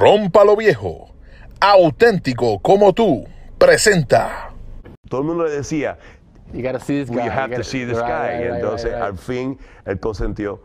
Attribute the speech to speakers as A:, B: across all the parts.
A: Rompa lo viejo, auténtico como tú, presenta.
B: Todo el mundo le decía,
C: You gotta see this
B: "Well,
C: guy.
B: you have
C: you
B: to
C: gotta-
B: see this
C: right,
B: guy.
C: right,
B: y
C: right,
B: entonces,
C: right, right.
B: al fin, él consentió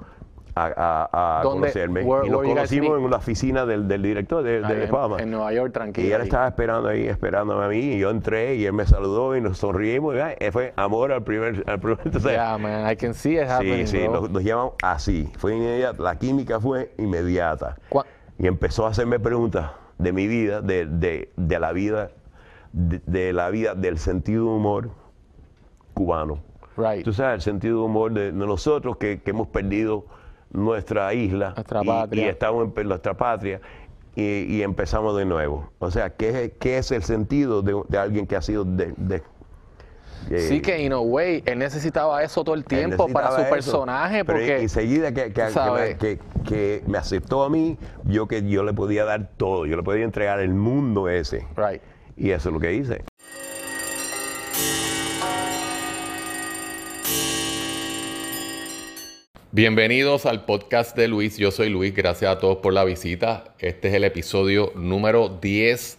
B: a, a- a
C: ¿Dónde-
B: conocerme.
C: where-
B: y nos conocimos en una oficina del, del director de, de
C: en-
B: Fama.
C: En Nueva York, tranquilo.
B: Y él estaba esperando ahí, esperándome a mí, y yo entré y él me saludó y nos sonreímos. Y, ay, fue amor al primer. Al primer entonces,
C: Yeah, man, I can see it happening,
B: sí, sí,
C: bro.
B: nos, nos llamamos así. Fue inmediata, la química fue inmediata.
C: Cua-
B: Y empezó a hacerme preguntas de mi vida, de, de- de la vida, de, de la vida, del sentido de humor cubano.
C: Right.
B: Tú sabes, el sentido de humor de, nosotros que, que hemos perdido nuestra isla
C: Nuestra
B: y,
C: patria.
B: y estamos en nuestra patria y, y empezamos de nuevo. O sea, ¿qué es, qué es el sentido de, de alguien que ha sido eh,
C: Sí que, in a way, él necesitaba eso todo el tiempo para su
B: eso,
C: personaje,
B: pero
C: porque...
B: enseguida que, que- que
C: ¿sabes?
B: me, que- que me aceptó a mí, yo que yo le podía dar todo, yo le podía entregar el mundo ese.
C: Right.
B: Y eso es lo que hice.
D: Bienvenidos al podcast de Luis. Yo soy Luis. Gracias a todos por la visita. Este es el episodio número 10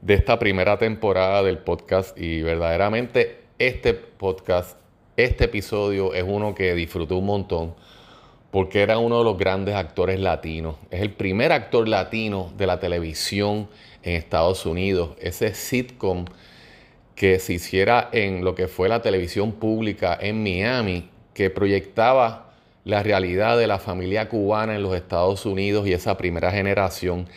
D: de esta primera temporada del podcast y verdaderamente este podcast, este episodio es uno que disfruté un montón porque era uno de los grandes actores latinos. Es el primer actor latino de la televisión en Estados Unidos. Ese sitcom que se hiciera en lo que fue la televisión pública en Miami, que proyectaba la realidad de la familia cubana en los Estados Unidos y esa primera generación.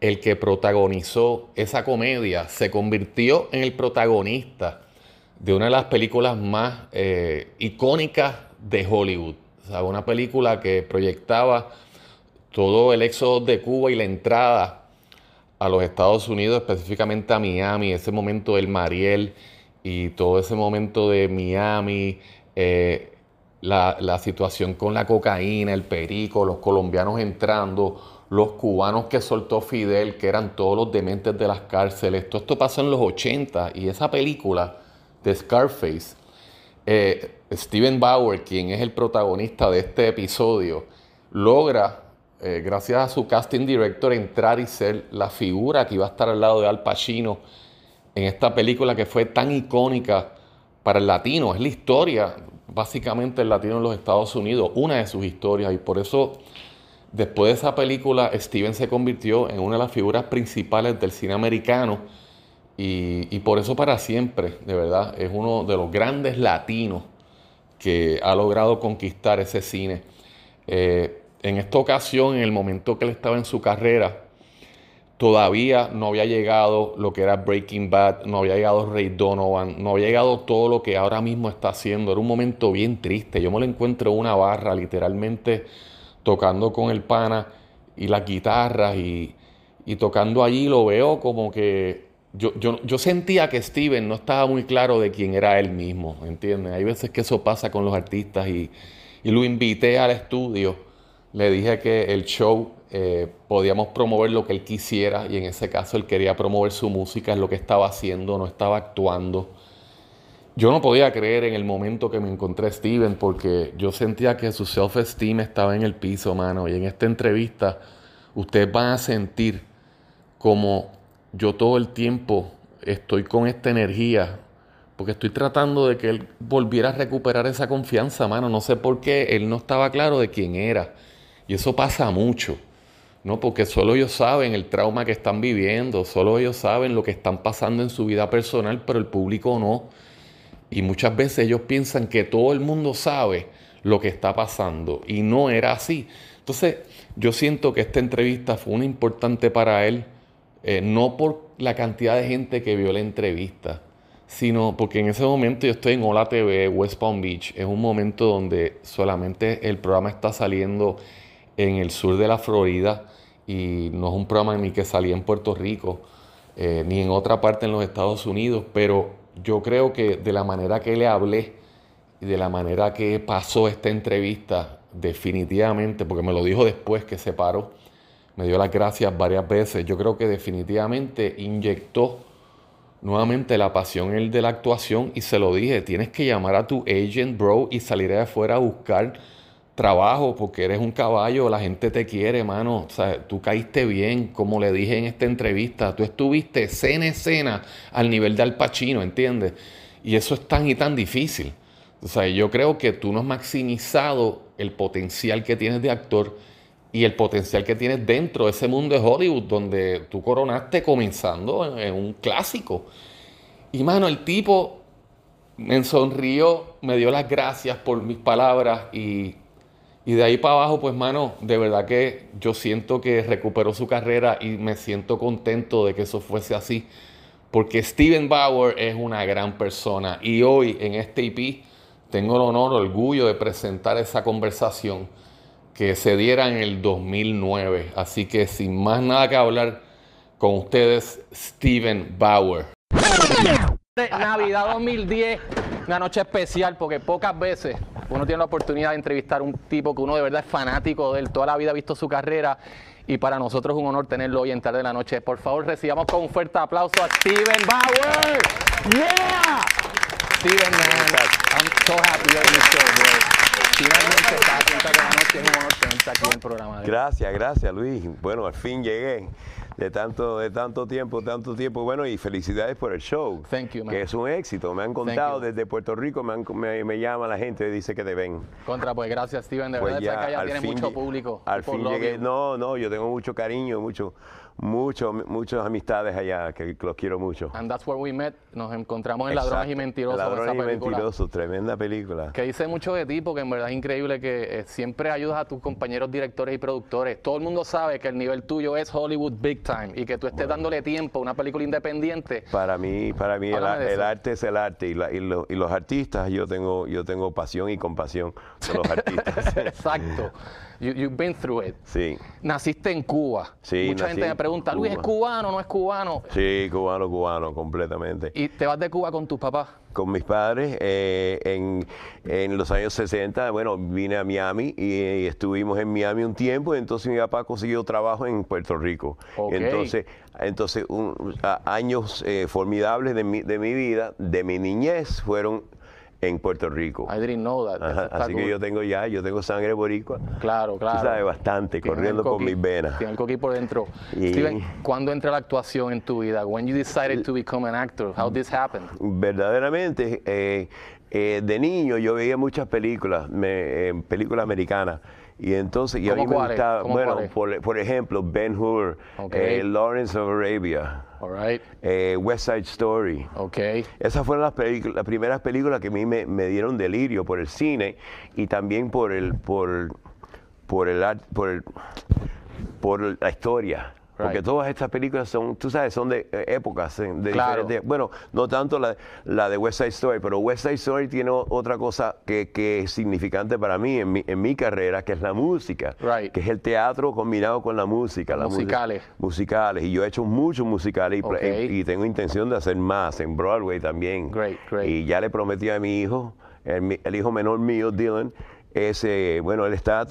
D: El que protagonizó esa comedia se convirtió en el protagonista de una de las películas más eh, icónicas de Hollywood. O sea, una película que proyectaba todo el éxodo de Cuba y la entrada a los Estados Unidos, específicamente a Miami, ese momento del Mariel y todo ese momento de Miami, eh, la, situación con la cocaína, el perico, los colombianos entrando, los cubanos que soltó Fidel, que eran todos los dementes de las cárceles. Todo esto pasó en los 80 y esa película de Scarface, eh, Steven Bauer, quien es el protagonista de este episodio, logra, eh, gracias a su casting director, entrar y ser la figura que iba a estar al lado de Al Pacino en esta película que fue tan icónica para el latino. Es la historia, básicamente, el latino en los Estados Unidos, una de sus historias. Y por eso, después de esa película, Steven se convirtió en una de las figuras principales del cine americano. Y, por eso para siempre, de verdad, es uno de los grandes latinos que ha logrado conquistar ese cine. Eh, en esta ocasión, en el momento que él estaba en su carrera, todavía no había llegado lo que era Breaking Bad, no había llegado Ray Donovan, no había llegado todo lo que ahora mismo está haciendo. Era un momento bien triste. Yo me lo encuentro en una barra, literalmente tocando con el pana y las guitarras y tocando allí lo veo como que yo, yo, yo sentía que Steven no estaba muy claro de quién era él mismo, ¿entiendes? Hay veces que eso pasa con los artistas y, y lo invité al estudio, le dije que el show eh, podíamos promover lo que él quisiera y en ese caso él quería promover su música, es lo que estaba haciendo, no estaba actuando. Yo no podía creer en el momento que me encontré a Steven porque yo sentía que su self-esteem estaba en el piso, mano. Y en esta entrevista ustedes van a sentir como yo todo el tiempo estoy con esta energía porque estoy tratando de que él volviera a recuperar esa confianza, mano. No sé por qué él no estaba claro de quién era. Y eso pasa mucho, ¿no? Porque solo ellos saben el trauma que están viviendo, solo ellos saben lo que están pasando en su vida personal, pero el público no. Y muchas veces ellos piensan que todo el mundo sabe lo que está pasando y no era así. Entonces, yo siento que esta entrevista fue una importante para él, eh, no por la cantidad de gente que vio la entrevista, sino porque en ese momento yo estoy en Hola TV, West Palm Beach. Es un momento donde solamente el programa está saliendo en el sur de la Florida y no es un programa ni que salía en Puerto Rico eh, ni en otra parte en los Estados Unidos, pero yo creo que de la manera que le hablé y de la manera que pasó esta entrevista, definitivamente, porque me lo dijo después que se paró, me dio las gracias varias veces, yo creo que definitivamente inyectó nuevamente la pasión el de la actuación y se lo dije, tienes que llamar a tu agent, bro, y salir de afuera a buscar
E: trabajo porque eres un caballo, la gente te quiere, mano. O sea, tú caíste bien, como le dije en esta entrevista. Tú estuviste escena escena al nivel de Al Pacino, ¿entiendes? Y eso es tan y tan difícil. O sea, yo creo que tú no has maximizado el potencial que tienes de actor y el potencial que tienes dentro de ese mundo de Hollywood donde tú coronaste comenzando en, en un clásico. Y mano, el tipo me sonrió, me dio las gracias por mis palabras y, y de ahí para abajo, pues mano, de verdad que yo siento que recuperó su carrera y me siento contento de que eso fuese así. Porque Steven Bauer es una gran persona y hoy en este IP tengo el honor, orgullo de presentar esa conversación que se diera en el 2009. Así que sin más nada que hablar con ustedes, Steven Bauer.
D: Navidad 2010, una noche especial porque pocas veces uno tiene la oportunidad de entrevistar a un tipo que uno de verdad es fanático de él, toda la vida ha visto su carrera y para nosotros es un honor tenerlo hoy en tarde de la noche. Por favor, recibamos con un fuerte aplauso a Steven Bauer. Yeah! Steven, man, I'm so happy you're in the show, bro. Finalmente estás aquí en tarde de la noche, es un honor tenerte aquí en el programa. de hoy.
B: Gracias, gracias Luis. Bueno, al fin llegué de tanto, de tanto tiempo, tanto tiempo. Bueno, y felicidades por el show.
D: Thank you, man.
B: Que es un éxito. Me han contado desde Puerto Rico, me, han- me, me llama la gente y dice que te ven.
D: Contra, pues gracias, Steven, de
B: Pues
D: verdad, que allá
B: al
D: tiene
B: fin
D: mucho público.
B: Al fin llegué. No, no, yo tengo mucho cariño, mucho, mucho, muchas amistades allá que los quiero mucho.
D: And that's where we met. Nos encontramos en
B: Exacto.
D: Ladrones y Mentirosos.
B: Ladrones
D: esa
B: y
D: película.
B: Mentirosos, tremenda película.
D: Que dice mucho de ti, porque en verdad es increíble que eh, siempre ayudas a tus compañeros directores y productores. Todo el mundo sabe que el nivel tuyo es Hollywood Big Time y que tú estés dándole tiempo a una película independiente.
B: Para mí, para mí el, arte es el arte y, la- y lo- y los artistas, yo tengo, yo tengo pasión y compasión por los artistas.
D: Exacto. You, you've been through it.
B: sí,
D: Naciste en Cuba.
B: Sí,
D: Mucha gente
B: en
D: me pregunta, Luis, ¿es
B: Cuba.
D: cubano o no es cubano?
B: sí, cubano, cubano, completamente.
D: Y te vas de Cuba con tus papás.
B: con mis padres eh, en, en los años 60. Bueno, vine a Miami y, y estuvimos en Miami un tiempo. y entonces mi papá consiguió trabajo en Puerto Rico.
D: Ok.
B: Entonces, entonces un- a- años eh, formidables de mi, de mi vida, de mi niñez, fueron en Puerto Rico.
D: I didn't know that.
B: Ajá, así que yo tengo ya, yo tengo sangre boricua.
D: Claro, claro.
B: Tú sabes, bastante,
D: Tiene
B: corriendo
D: el
B: por mis venas.
D: Tiene el coqui por dentro.
B: Y-
D: Steven, ¿cuándo entra la actuación en tu vida? When you decided to become an actor, how this happened?
B: verdaderamente eh, eh, de niño yo veía muchas películas, me- eh, películas americanas. Y entonces, y a
D: ¿Cómo
B: mí me gustaba,
D: ¿Cómo
B: bueno, por, por ejemplo, Ben Hur, eh, Lawrence of Arabia,
D: All right.
B: eh, West Side Story. Esas fueron las, las primeras películas que a mí me, me dieron delirio por el cine y también por el, por, por el, por el- por la historia. Porque
D: Right.
B: todas estas películas son, tú sabes, son de eh, épocas, eh, de
D: Claro.
B: diferentes. Bueno, no tanto la, la de West Side Story, pero West Side Story tiene otra cosa que, que es significante para mí en mi, en mi carrera, que es la música.
D: Right.
B: Que es el teatro combinado con la música.
D: Musicales.
B: musicales. Y yo he hecho muchos musicales y,
D: Ok.
B: y- y tengo intención de hacer más en Broadway también.
D: Great, great.
B: Y ya le prometí a mi hijo, el, el hijo menor mío, Dylan, ese, bueno, él está,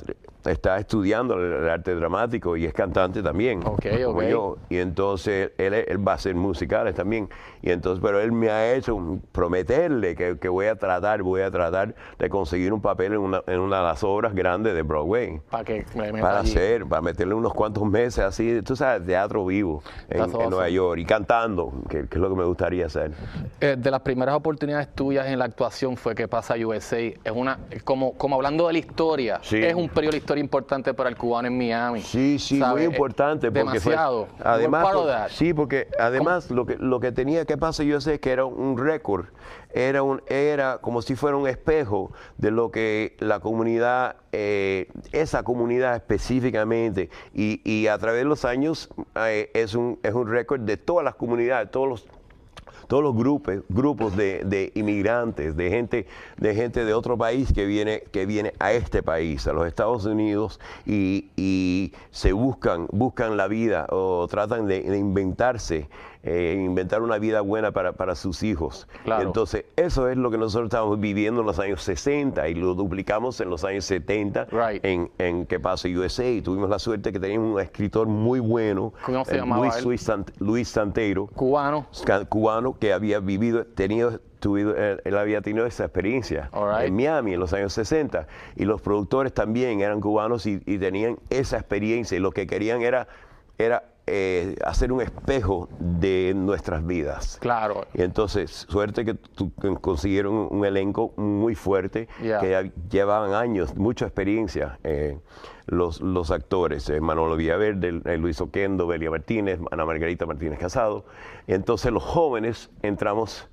B: está estudiando el, arte dramático y es cantante también.
D: Ok,
B: como yo. Y entonces él, él va a hacer musicales también. Y entonces, pero él me ha hecho prometerle que, que voy a tratar, voy a tratar de conseguir un papel en una, en una de las obras grandes de Broadway.
D: Para que me meta
B: Para
D: allí.
B: hacer, para meterle unos cuantos meses así, tú sabes, teatro vivo en. Nueva York y cantando, que, que es lo que me gustaría hacer.
D: Eh, de las primeras oportunidades tuyas en la actuación fue que pasa USA. Es una, como, como hablando de la historia,
B: Sí.
D: es un periodo historia importante para el cubano en Miami.
B: Sí, sí, muy importante. Porque
D: Demasiado.
B: Además, por- sí, porque además lo que, lo que tenía que pasar, yo sé que era un récord, era, un, era como si fuera un espejo de lo que la comunidad, eh, esa comunidad específicamente, y, y a través de los años eh, es, un, es un récord de todas las comunidades, todos los todos los grupos, grupos de, de inmigrantes, de gente, de gente de otro país que viene, que viene a este país, a los Estados Unidos, y, y se buscan, buscan la vida o tratan de, de inventarse, eh, inventar una vida buena para, para sus hijos.
D: Claro.
B: Entonces, eso es lo que nosotros estamos viviendo en los años 60 y lo duplicamos en los años 70
D: Right.
B: en, en Que Pasa USA. Y tuvimos la suerte que teníamos un escritor muy bueno,
D: ¿Cómo se
B: eh, Luis? Luis Sant- Luis Santero
D: Cubano.
B: cubano que había vivido, tenido, tuvido- él, él había tenido esa experiencia
D: right.
B: en Miami en los años 60 y los productores también eran cubanos y, y tenían esa experiencia y lo que querían era, era eh, hacer un espejo de nuestras vidas.
D: Claro.
B: Y entonces, suerte que consiguieron un, elenco muy fuerte,
D: Yeah.
B: que ya llevaban años, mucha experiencia, eh, los, los actores, eh, Manolo Villaverde, eh, Luis Oquendo, Belia Martínez, Ana Margarita Martínez Casado. Y entonces los jóvenes entramos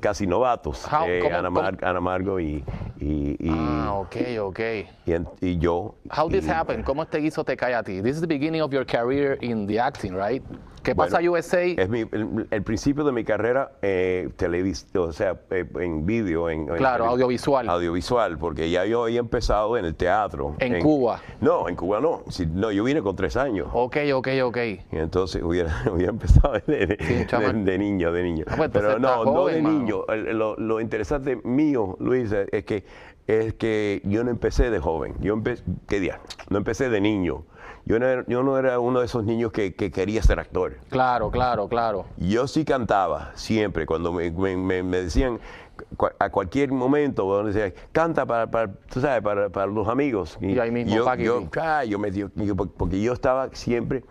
B: casi novatos,
D: How-
B: eh, Ana, Mar- Ana Margo y, y, y-
D: Ah, ok, ok.
B: y y yo.
D: How this
B: y-
D: happen? ¿Cómo este guiso te cae a ti? This is the beginning of your career in the acting, right? ¿Qué
B: Bueno,
D: pasa USA?
B: Es mi- el, el principio de mi carrera eh, televis- o sea, eh, en vídeo, en,
D: Claro, audiovisual.
B: Audiovisual, porque ya yo había empezado en el teatro.
D: ¿En Cuba?
B: No, en Cuba no. Si- no, yo vine con tres años.
D: Ok, ok, ok.
B: Y entonces hubiera, hubiera empezado de, de-
D: Sí, chama-
B: de- de niño, de niño.
D: Ah, pues,
B: Pero no, no de
D: mano.
B: niño. El- Lo, lo interesante mío, Luis, es es que es que yo no empecé de joven. Yo empecé, ¿qué día? No empecé de niño. Yo no era, yo no era uno de esos niños que, que quería ser actor.
D: Claro, claro, claro.
B: Yo sí cantaba siempre, cuando me, me- me- me decían a cualquier momento, donde decía, canta para, para, tú sabes, para, para los amigos.
D: Y ahí mismo,
B: yo, yo, ah, yo me dio- yo- porque yo estaba siempre,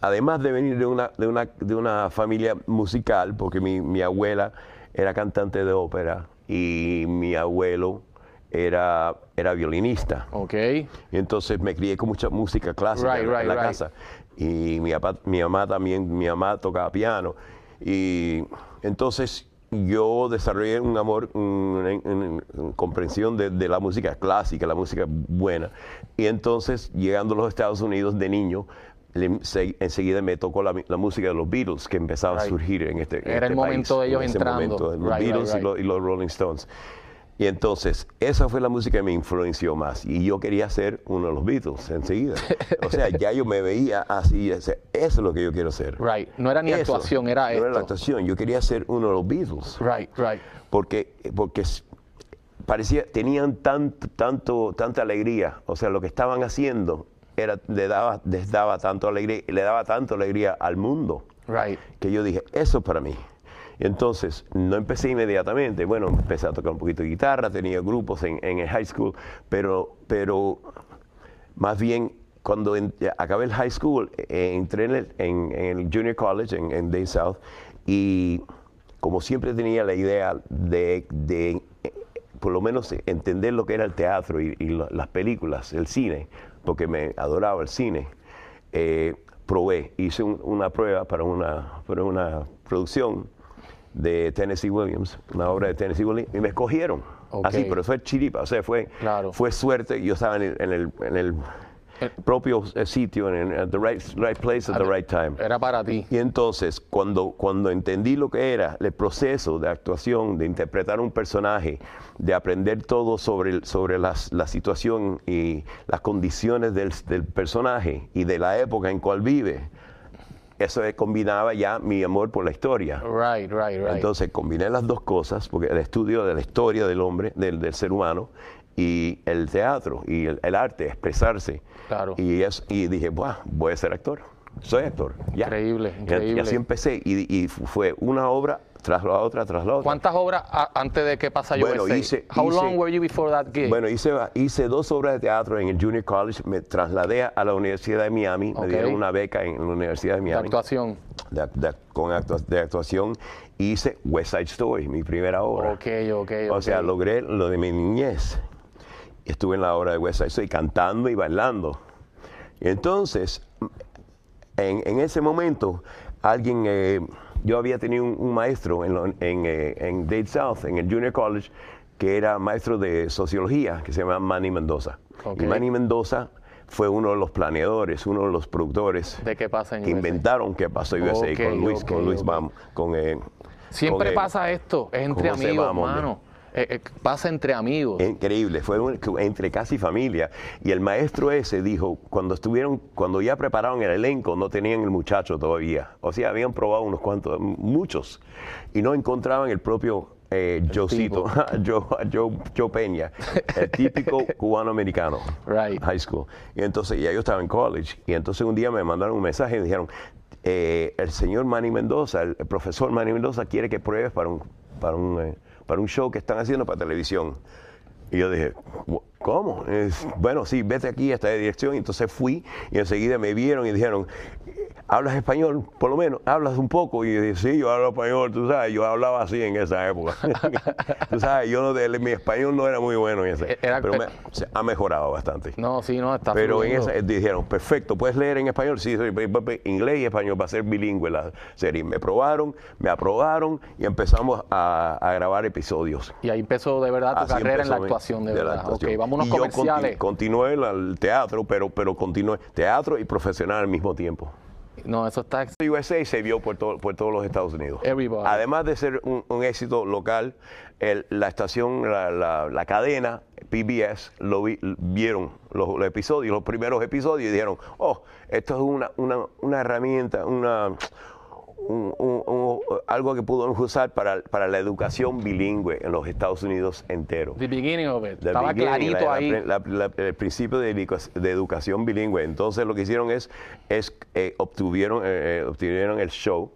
B: además de venir de una, de una, de una familia musical, porque mi, mi abuela era cantante de ópera y mi abuelo era, era violinista.
D: Ok.
B: Y entonces me crié con mucha música clásica
D: Right,
B: en,
D: right,
B: la
D: right.
B: casa. Y mi, papá- mi mamá también, mi mamá tocaba piano. Y entonces yo desarrollé un amor, una, una- una comprensión de, de la música clásica, la música buena. Y entonces, llegando a los Estados Unidos de niño, le- se- enseguida me tocó la, la música de los Beatles, que empezaba a surgir en este, en
D: Era el
B: este
D: momento
B: país,
D: de ellos
B: en
D: entrando.
B: momento, los
D: Right, right,
B: Beatles y
D: right.
B: los- y los Rolling Stones. Y entonces, esa fue la música que me influenció más. Y yo quería ser uno de los Beatles enseguida. O sea, ya yo me veía así. o sea, eso es lo que yo quiero ser.
D: Right. No era ni
B: Eso.
D: actuación, era
B: No
D: esto.
B: era la actuación. Yo quería ser uno de los Beatles.
D: Right, right.
B: Porque, porque parecía, tenían tanto, tanto, tanta alegría. O sea, lo que estaban haciendo era, le, daba, les daba tanto alegría, le daba tanto alegría al mundo
D: Right.
B: que yo dije, eso es para mí. Entonces, no empecé inmediatamente. Bueno, empecé a tocar un poquito de guitarra, tenía grupos en, el high school, pero, pero más bien cuando acabé el high school, eh, entré en el, en- el junior college en, en Day South y como siempre tenía la idea de, de, eh, por lo menos entender lo que era el teatro y, las películas, el cine, porque me adoraba el cine, eh, probé, hice un- una prueba para una, para una producción de Tennessee Williams, una obra de Tennessee Williams, y me escogieron. Así, pero fue chiripa, o sea, fue,
D: Claro.
B: fue suerte. Yo estaba en el, en el, en el
D: Eh.
B: propio eh, sitio, en el at the right, right place at the right time.
D: Era para ti.
B: Y entonces, cuando, cuando entendí lo que era el proceso de actuación, de interpretar un personaje, de aprender todo sobre, sobre las- la situación y las condiciones del, del personaje y de la época en cual vive, eso combinaba ya mi amor por la historia.
D: Right, right, right.
B: Entonces combiné las dos cosas, porque el estudio de la historia del hombre, del, del ser humano, y el teatro, y el, el arte, expresarse.
D: Claro.
B: Y, es, y dije, "Buah, voy a ser actor. Soy actor. ya".
D: Increíble,
B: Y- Y,
D: increíble.
B: así empecé, y, y fue una obra tras la otra, tras la otra.
D: ¿Cuántas obras antes de que pasa
B: Bueno,
D: USA?
B: hice-
D: How
B: hice-
D: long were you before that gig?
B: Bueno, hice, hice dos obras de teatro en el Junior College, me trasladé a la Universidad de Miami, me dieron una beca en la Universidad de
D: de
B: Miami.
D: actuación.
B: de, de- con actua- de actuación hice West Side Story, mi primera obra.
D: Ok, ok,
B: O
D: ok.
B: sea, logré lo de mi niñez. Estuve en la obra de West Side Story cantando y bailando. Entonces, en, en ese momento, alguien, eh, yo había tenido un, un maestro en, lo- en, eh, en Dade South, en el Junior College, que era maestro de sociología, que se llama Manny Mendoza.
D: Ok.
B: Y Manny Mendoza fue uno de los planeadores, uno de los productores
D: ¿De qué pasa en
B: que
D: USA?
B: inventaron que pasó USA con Luis, con Luis. Bam, con eh,
D: Siempre
B: con,
D: pasa esto, es entre amigos, hermano. Eh, eh, pasa entre amigos.
B: Increíble, fue un- entre casi familia. Y el maestro ese dijo, cuando estuvieron, cuando ya prepararon el elenco, no tenían el muchacho todavía. O sea, habían probado unos cuantos, muchos, y no encontraban el propio eh, Joecito, Joe, Joe- Joe Peña, el típico cubano-americano,
D: Right.
B: high school. Y entonces, ya yo estaba en college, y entonces un día me mandaron un mensaje y me dijeron, eh, el señor Manny Mendoza, el, el profesor Manny Mendoza quiere que pruebes para un, para un, eh, para un show que están haciendo para televisión. Y yo dije, "¿Cómo? bueno, sí, vete aquí a esta dirección. Y entonces fui y enseguida me vieron y dijeron, ¿hablas español? Por lo menos, ¿hablas un poco? Y yo dije, sí, yo hablo español, tú sabes, yo hablaba así en esa época. tú sabes, yo no, mi español no era muy bueno en ese,
D: Era-
B: pero me- ha mejorado bastante.
D: No, sí, no, está
B: Pero en esa dijeron, perfecto, ¿puedes leer en español? Sí, soy pe- pe- inglés y español, va a ser bilingüe la serie. Me probaron, me aprobaron y empezamos a, a grabar episodios.
D: Y ahí empezó de verdad tu
B: Así
D: carrera en la actuación, de,
B: la
D: verdad.
B: actuación.
D: Ok, vamos a unos
B: Y yo
D: comerciales.
B: conti- continué el teatro, pero, pero continué teatro y profesional al mismo tiempo.
D: No, eso está...
B: USA se vio por, todo- por todos los Estados Unidos.
D: Everybody.
B: Además de ser un, un éxito local, el- la estación, la, la- la cadena PBS, lo vi- vieron los, los episodios, los primeros episodios y dijeron, oh, esto es una, una, una herramienta, una, un- un- un- algo que pudimos usar para, para la educación bilingüe en los Estados Unidos entero.
D: The beginning of it.
B: The
D: Estaba
B: beginning,
D: clarito
B: la-
D: ahí.
B: la- la- el principio de, educa- de educación bilingüe. Entonces lo que hicieron es, es eh, obtuvieron, eh, eh, obtuvieron el show,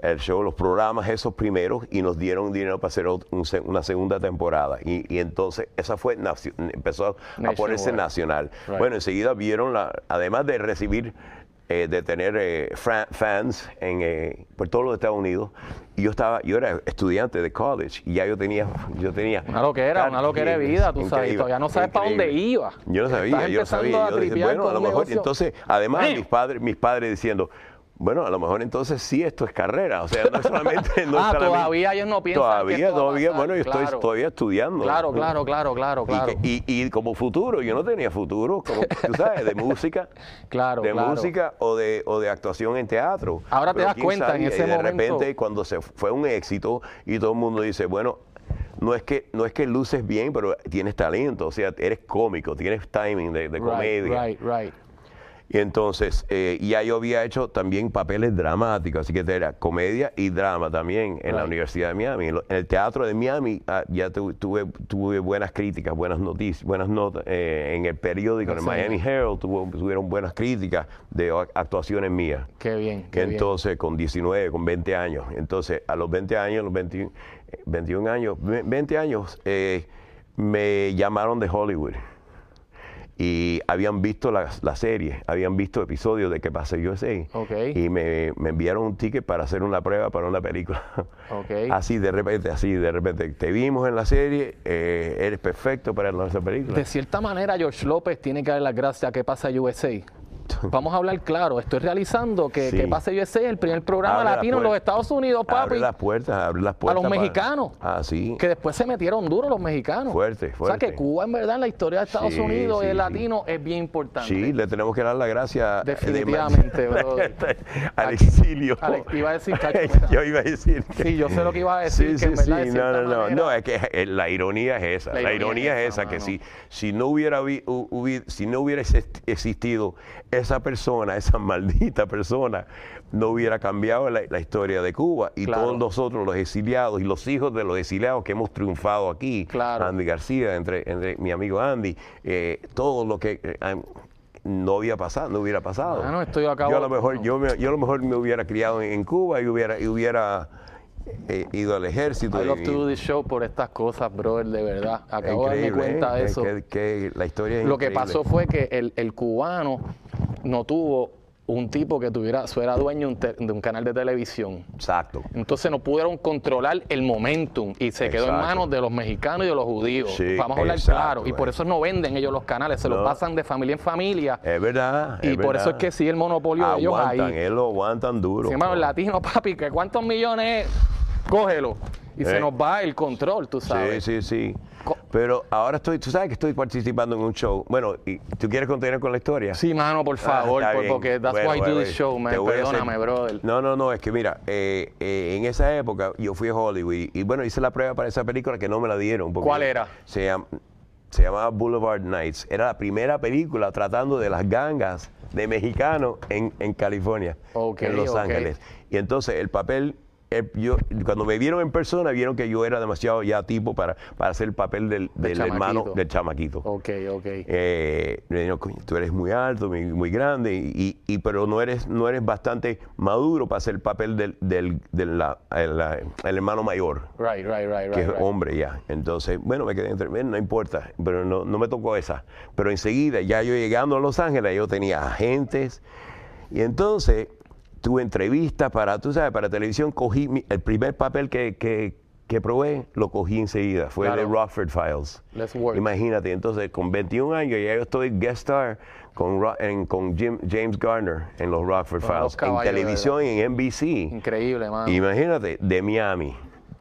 B: el show, los programas esos primeros y nos dieron dinero para hacer un una segunda temporada. Y, y entonces esa fue, empezó a ponerse
D: Nationwide.
B: nacional.
D: Right.
B: Bueno, enseguida vieron, la, además de recibir, eh, de tener eh, fans en, eh, por todos los Estados Unidos, y yo estaba, yo era estudiante de college y ya yo tenía, yo tenía
D: Una loquera, una loquera de vida, tú sabes, todavía no sabes para dónde iba.
B: Yo no sabía,
D: Estás
B: yo no sabía. Yo dije, bueno, a lo mejor,
D: negocio.
B: entonces, además mis padres, mis padres diciendo, bueno, a lo mejor entonces sí esto es carrera, o sea, no es solamente, no
D: Ah, todavía ellos no piensan que
B: Todavía,
D: esto va a
B: todavía,
D: pasar,
B: bueno, yo estoy todavía estudiando.
D: Claro, claro, claro, claro,
B: Y
D: claro.
B: que- Y, y como futuro, yo no tenía futuro, como tú sabes, de música,
D: Claro,
B: de
D: claro.
B: música o de, o de actuación en teatro.
D: Ahora te das cuenta en ese
B: y de
D: momento-
B: repente cuando se fue un éxito y todo el mundo dice, bueno, no es que no es que luces bien, pero tienes talento, o sea, eres cómico, tienes timing de, de
D: Right,
B: comedia.
D: right, right.
B: Y entonces, eh, ya yo había hecho también papeles dramáticos, así que era comedia y drama también en la. Universidad de Miami. En el teatro de Miami ah, ya tu- tuve, tuve buenas críticas, buenas noticias, buenas notas. eh, en el periódico, en el. Miami Herald, tuvo- tuvieron buenas críticas de actuaciones mías.
D: Qué bien, qué bien.
B: Entonces, con 19, con 20 años. Entonces, a los 20 años, los 21, eh, 21 años, ve- 20 años, eh, me llamaron de Hollywood. Y habían visto la, la serie, habían visto episodios de Que pasa USA.
D: Ok.
B: Y me, me enviaron un ticket para hacer una prueba para una película.
D: Ok.
B: Así de repente, así de repente. Te vimos en la serie, eh, eres perfecto para nuestra película.
D: De cierta manera, George López tiene que dar las gracias a ¿Qué pasa USA? Vamos a hablar claro, estoy realizando que
B: Sí.
D: ¿Qué pasa USA es el primer programa
B: Abre la
D: latino en los. Estados Unidos, papi.
B: Abre las puertas, abre las
D: a
B: puertas.
D: los
B: para-
D: mexicanos.
B: Ah, sí.
D: Que después se metieron duro los mexicanos.
B: Fuerte,
D: O sea
B: fuerte.
D: que Cuba, en verdad, en la historia de Estados
B: Sí,
D: Unidos,
B: sí,
D: el latino es bien importante.
B: Sí, le tenemos que dar las gracias. de-
D: Definitivamente, brother.
B: al
D: Aquí-
B: exilio.
D: Iba a decir, Cacho.
B: Yo iba a decir. que-
D: Sí, yo sé lo que iba a decir,
B: Sí,
D: que en
B: sí,
D: verdad, de
B: no, no, no,
D: manera-
B: no, es que eh, la ironía es esa.
D: La
B: La,
D: ironía es
B: es esa,
D: esa,
B: que si, si no hubiera, si no hubiera exist- existido esa persona, esa maldita persona, no hubiera cambiado la, la historia de Cuba. Y
D: Claro.
B: todos nosotros, los exiliados y los hijos de los exiliados que hemos triunfado aquí,
D: Claro.
B: Andy García, entre, entre mi amigo Andy, eh, todo lo que eh, no había pasado, no hubiera pasado.
D: Esto yo acabo-
B: yo a lo mejor, yo, me- yo a lo mejor me hubiera criado en, en Cuba y hubiera, y hubiera eh, ido al ejército.
D: I love
B: y-
D: to do this show por estas cosas, brother, de verdad. Acabo de darme cuenta de
B: ¿eh?
D: eso.
B: Que, que la historia es
D: Lo que
B: increíble.
D: pasó fue que el, el cubano no tuvo un tipo que tuviera, fuera dueño un te- de un canal de televisión.
B: Exacto.
D: Entonces no pudieron controlar el momentum y se quedó en manos de los mexicanos y de los judíos.
B: Sí,
D: Vamos a hablar
B: exacto,
D: claro. Y por
B: eh.
D: eso no venden ellos los canales, se los pasan de familia en familia.
B: Es verdad.
D: y
B: es
D: por eso es que sí el monopolio de ellos ahí.
B: Aguantan, él lo aguantan duro.
D: Sí, hermano, el latino, papi, que cuántos millones es, cógelo. Y se
B: Eh.
D: nos va el control, tú
B: Sí,
D: sabes.
B: sí, sí.
D: Co-
B: Pero ahora estoy, tú sabes que estoy participando en un show. Bueno, y ¿tú quieres continuar con la historia?
D: Sí, mano, por
B: Ah,
D: favor, por- porque that's
B: Bueno,
D: why I do this show, man.
B: a hacer-
D: Perdóname, brother.
B: No, no, no, es que mira, eh, eh, en esa época yo fui a Hollywood y, y, bueno, hice la prueba para esa película que no me la dieron.
D: ¿Cuál era?
B: Se, llam- se llamaba Boulevard Nights. Era la primera película tratando de las gangas de mexicanos en, en California, en Los. Ángeles. Y entonces el papel eh, yo, cuando me vieron en persona, vieron que yo era demasiado ya tipo para, para hacer el papel del, del hermano del chamaquito.
D: Ok, ok.
B: Eh, me dijeron, "Coño, tú eres muy alto, muy, muy grande, y, y- pero no eres, no eres bastante maduro para hacer el papel del, del, del- la- el, la- el hermano mayor,
D: Right, right, right,
B: que
D: right.
B: es
D: right.
B: hombre ya. Entonces, bueno, me quedé entre, "Bueno, no importa, pero no, no me tocó esa. Pero enseguida, ya yo llegando a Los Ángeles, yo tenía agentes, y entonces tuve entrevistas para, tú sabes, para televisión, cogí mi- el primer papel que, que, que probé, lo cogí enseguida, fue
D: Claro.
B: de Rockford Files.
D: Let's work.
B: Imagínate, entonces con 21 años ya yo estoy guest star con, en- con Jim- James Garner en los Rockford
D: los
B: Files, en televisión y en NBC.
D: Increíble, mano.
B: Imagínate, de Miami.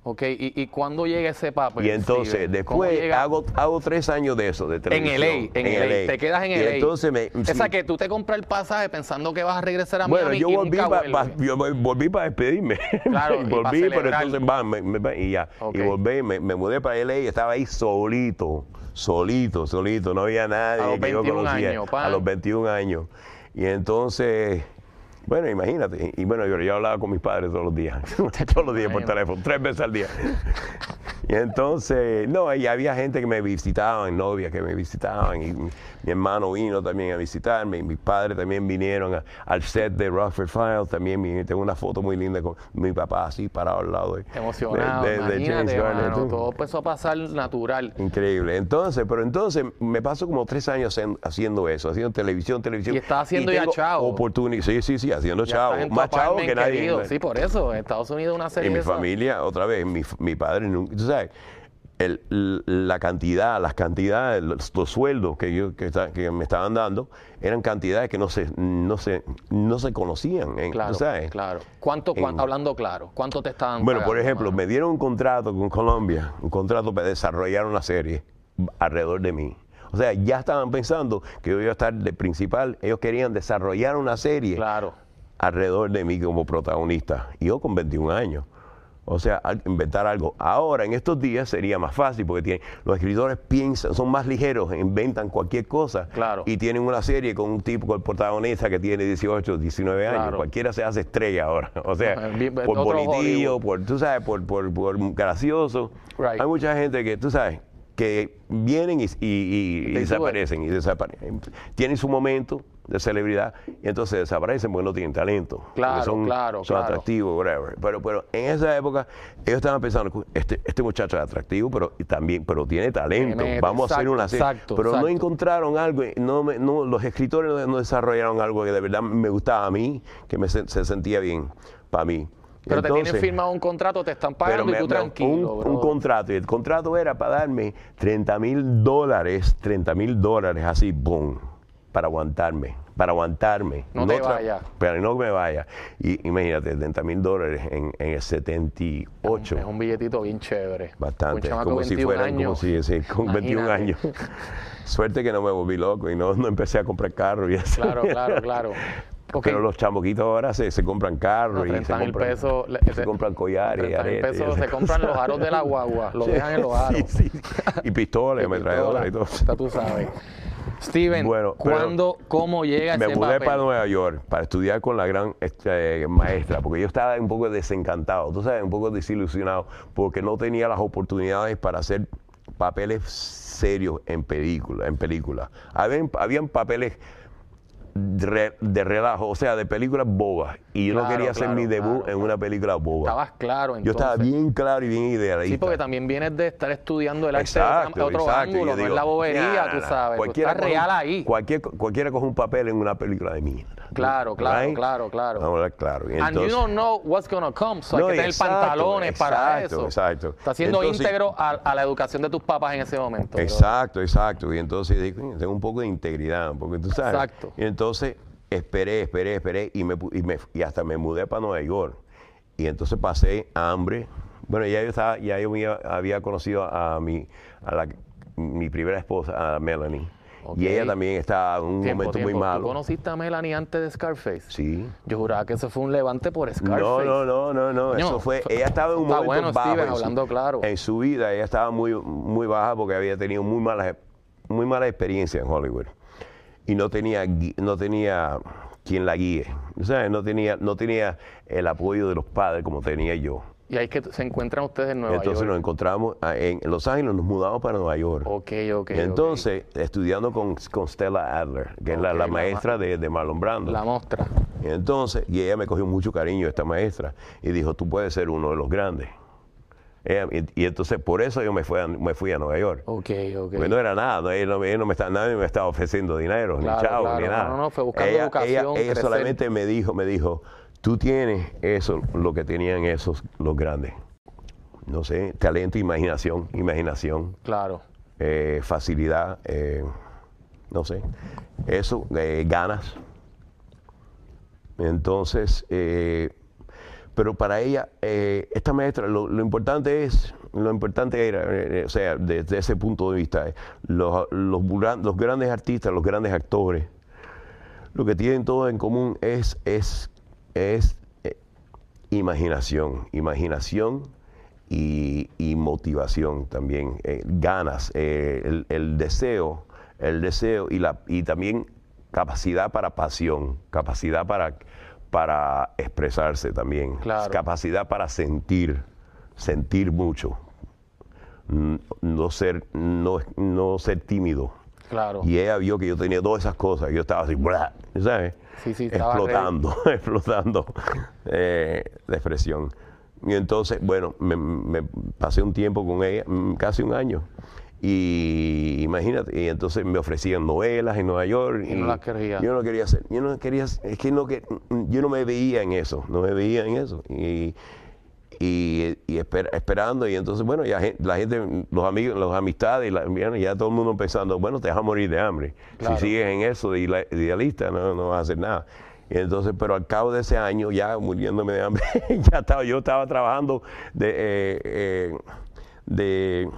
D: Ok, ¿y, y cuándo llega ese papel?
B: y entonces, después hago, hago tres años de eso, de
D: En
B: televisión.
D: LA, en, LA. Te quedas en
B: Y
D: LA.
B: entonces me...
D: Esa
B: sí.
D: que tú te compras el pasaje pensando que vas a regresar a
B: Bueno,
D: Miami
B: yo
D: y
B: volví
D: nunca
B: yo vol- volví para despedirme.
D: Claro, y pa'
B: volví, pero entonces va, me- me- y ya. Y volví, me, me mudé para LA y estaba ahí solito, solito, solito. No había nadie que yo
D: 21
B: conocía.
D: años,
B: a los 21 años. Y entonces, bueno, imagínate. Y bueno, yo, yo hablaba con mis padres todos los días. todos los días por teléfono, tres veces al día. Y entonces, no, y había gente que me visitaban, novias que me visitaban, y mi, mi hermano vino también a visitarme, y mis padres también vinieron a- al set de Rockford Files, también mi- tengo una foto muy linda con mi papá así parado al lado de,
D: Emocionado,
B: de- de- de
D: imagínate,
B: Garner,
D: mano, todo empezó a pasar natural.
B: Increíble. Entonces, pero entonces me paso como tres años en- haciendo eso, haciendo televisión, televisión.
D: Y estás haciendo ya
B: tengo
D: chavo.
B: oportuni- Sí, sí, sí, haciendo
D: Ya
B: chavo.
D: en
B: Más chavo que nadie.
D: querido. Sí, por eso, en Estados Unidos una serie
B: Y mi familia, otra vez, mi, mi padre, nunca- tú sabes, el- la cantidad, las cantidades, los, los sueldos que, yo, que, que me estaban dando eran cantidades que no se, no se, no se conocían. en-
D: Claro,
B: tú sabes.
D: claro. ¿Cuánto, cuán-
B: En-
D: hablando claro, cuánto te estaban
B: Bueno, por ejemplo,
D: mano?
B: me dieron un contrato con Colombia, un contrato para desarrollar una serie alrededor de mí. O sea, ya estaban pensando que yo iba a estar de principal. Ellos querían desarrollar una serie
D: Claro.
B: Alrededor de mí como protagonista. Y yo con 21 años. O sea, al- inventar algo. Ahora, en estos días sería más fácil porque tienen, los escritores piensan, son más ligeros, inventan cualquier cosa.
D: Claro.
B: Y tienen una serie con un tipo, con el protagonista que tiene 18, 19 años.
D: Claro.
B: Cualquiera se hace estrella ahora. O sea,
D: Ajá, bien-
B: por bonitillo, por, tú sabes, por, por, por gracioso.
D: Right.
B: Hay mucha gente que, tú sabes, que vienen y, y- y- y
D: They do
B: desaparecen, y desaparecen. Tienen su momento de celebridad y entonces desaparecen porque no tienen talento.
D: Claro,
B: son,
D: claro,
B: son
D: claro.
B: atractivos, whatever. Pero, pero en esa época ellos estaban pensando, este, este muchacho es atractivo, pero y también, pero tiene talento.
D: Tiene-
B: Vamos a hacer una serie.
D: exacto,
B: pero no encontraron algo, no, me- no- los escritores no, no desarrollaron algo que de verdad me gustaba a mí, que me se, se sentía bien para mí.
D: Pero te tienen firmado un contrato, te están pagando y tú tranquilo.
B: un, un contrato. Y el contrato era para darme 30 mil dólares, 30 mil dólares así, boom, para aguantarme, para aguantarme.
D: No te
B: tra-
D: vayas.
B: Pero no me vaya. Y imagínate, 30 mil dólares en, en el 78.
D: Es un billetito bien chévere.
B: Bastante,
D: Un
B: como si
D: 21
B: fueran, como
D: años.
B: si, sí, con 21
D: Imagínate.
B: años. Suerte que no me volví loco y no, no empecé a comprar carros y eso.
D: Claro, claro, claro. Ok.
B: Pero los chamoquitos ahora se, se compran carros
D: No,
B: y se
D: 30 mil
B: compran,
D: pesos.
B: se
D: ese-
B: compran collares y
D: 30 mil pesos se compran los aros de la guagua. Lo dejan en los aros.
B: Sí, sí. Y pistolas, y ametralladoras y todo.
D: Ya tú sabes. Steven,
B: Bueno,
D: ¿cuándo, cómo llega
B: Me
D: ese
B: mudé
D: papel?
B: para Nueva York para estudiar con la gran este, maestra, porque yo estaba un poco desencantado, tú sabes, un poco desilusionado, porque no tenía las oportunidades para hacer papeles serios en película, en película. Habían, habían papeles de, re- de relajo, o sea, de películas bobas, y yo no quería hacer
D: claro,
B: mi debut
D: claro,
B: en una película boba.
D: Estabas claro entonces.
B: yo estaba bien claro y bien idealista.
D: Sí, porque también vienes de estar estudiando el arte de otro
B: exacto.
D: ángulo, no es la bobería,
B: "Nah,
D: tú
B: nah, nah".
D: sabes. Tú
B: Cualquiera
D: estás real ahí.
B: Cualquier, cualquiera coge un papel en una película de mierda.
D: Claro, claro,
B: Right?
D: claro, claro.
B: Vamos a hablar claro. Y
D: And you
B: entonces-
D: don't know what's gonna come, so
B: No,
D: hay que tener
B: exacto,
D: pantalones para
B: exacto,
D: eso.
B: exacto.
D: Estás siendo
B: Entonces-
D: íntegro a, a la educación de tus papás en ese momento. bro.
B: Exacto, exacto. Y entonces dije, "Coño, tengo un poco de integridad, porque tú sabes.
D: Exacto.
B: Y entonces esperé, esperé, esperé y, me, y, me- y hasta me mudé para Nueva York. Y entonces pasé hambre. Bueno, ya yo estaba, ya yo había, conocido a mi, a la, mi primera esposa, a Melanie. Y ella también estaba en un
D: Tiempo,
B: momento
D: tiempo.
B: muy
D: ¿Tú
B: malo.
D: conociste a Melanie antes de Scarface?
B: Sí.
D: Yo juraba que eso fue un levante por Scarface.
B: No, no, no, no, no. Eso fue. Ella estaba en un
D: está
B: momento
D: bueno,
B: bajo.
D: Steven,
B: en su-
D: hablando claro.
B: En su vida, ella estaba muy, muy baja porque había tenido muy malas, muy mala experiencia en Hollywood. Y no tenía, no tenía quien la guíe. O sea, no tenía, no tenía el apoyo de los padres como tenía yo.
D: Y ahí es que se encuentran ustedes en Nueva
B: Entonces nos
D: York.
B: encontramos en Los Ángeles, nos mudamos para Nueva York.
D: Ok, ok.
B: Entonces, estudiando con, con Stella Adler, que es la, la
D: la ma-
B: maestra de, de Marlon Brando.
D: La mostra.
B: Entonces, y ella me cogió mucho cariño, esta maestra, y dijo, tú puedes ser uno de los grandes. Ella- y, y entonces, por eso yo me fui a, me fui a Nueva York.
D: Ok, ok.
B: Porque no era nada, no, ella no, ella no me está, nadie me estaba ofreciendo dinero,
D: Claro,
B: ni chavo,
D: claro,
B: ni nada.
D: no, no, fue buscando
B: ella,
D: educación,
B: Ella, solamente me dijo, me dijo, tú tienes eso, lo que tenían esos, los grandes. No sé, talento, imaginación, imaginación,
D: Claro.
B: eh, facilidad, eh, no sé, eso, eh, ganas. Entonces, eh, pero para ella, eh, esta maestra, lo, importante es, lo importante era, eh, o sea, desde ese punto de vista, eh, los, los, los grandes artistas, los grandes actores, lo que tienen todos en común es, es, es eh, imaginación, imaginación y, y motivación también, eh, ganas, eh, el, el deseo, el deseo y, la, y también capacidad para pasión, capacidad para, para expresarse también,
D: Claro.
B: capacidad para sentir, sentir mucho, no ser, no, no ser tímido.
D: Claro.
B: Y ella vio que yo tenía todas esas cosas. Yo estaba así, ¡bla! ¿sabes?
D: Sí, sí, estaba
B: explotando, explotando eh, de expresión. Y entonces, bueno, me, me pasé un tiempo con ella, mm, casi un año. Y imagínate, y entonces me ofrecían novelas en Nueva York.
D: Y no las quería.
B: Yo no quería hacer, yo no quería, es que no que yo no me veía en eso, no me veía en eso. Y, y, y esper- esperando y entonces bueno ya la gente los amigos las amistades y la- ya todo el mundo pensando bueno te vas a morir de hambre
D: Claro.
B: si sigues en eso de idealista no, no vas a hacer nada y entonces pero al cabo de ese año ya muriéndome de hambre ya estaba yo estaba trabajando de eh, eh, de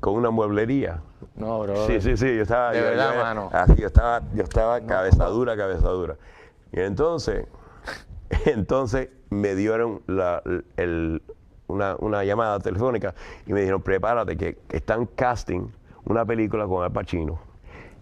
B: con una mueblería
D: No, bro.
B: Sí, sí, sí, yo estaba.
D: De
B: yo-
D: verdad,
B: yo-
D: mano.
B: Así, yo estaba, yo estaba cabeza dura, cabeza dura. Y entonces, entonces me dieron la- el- una, una llamada telefónica y me dijeron, prepárate, que, que están casting una película con Al Pacino,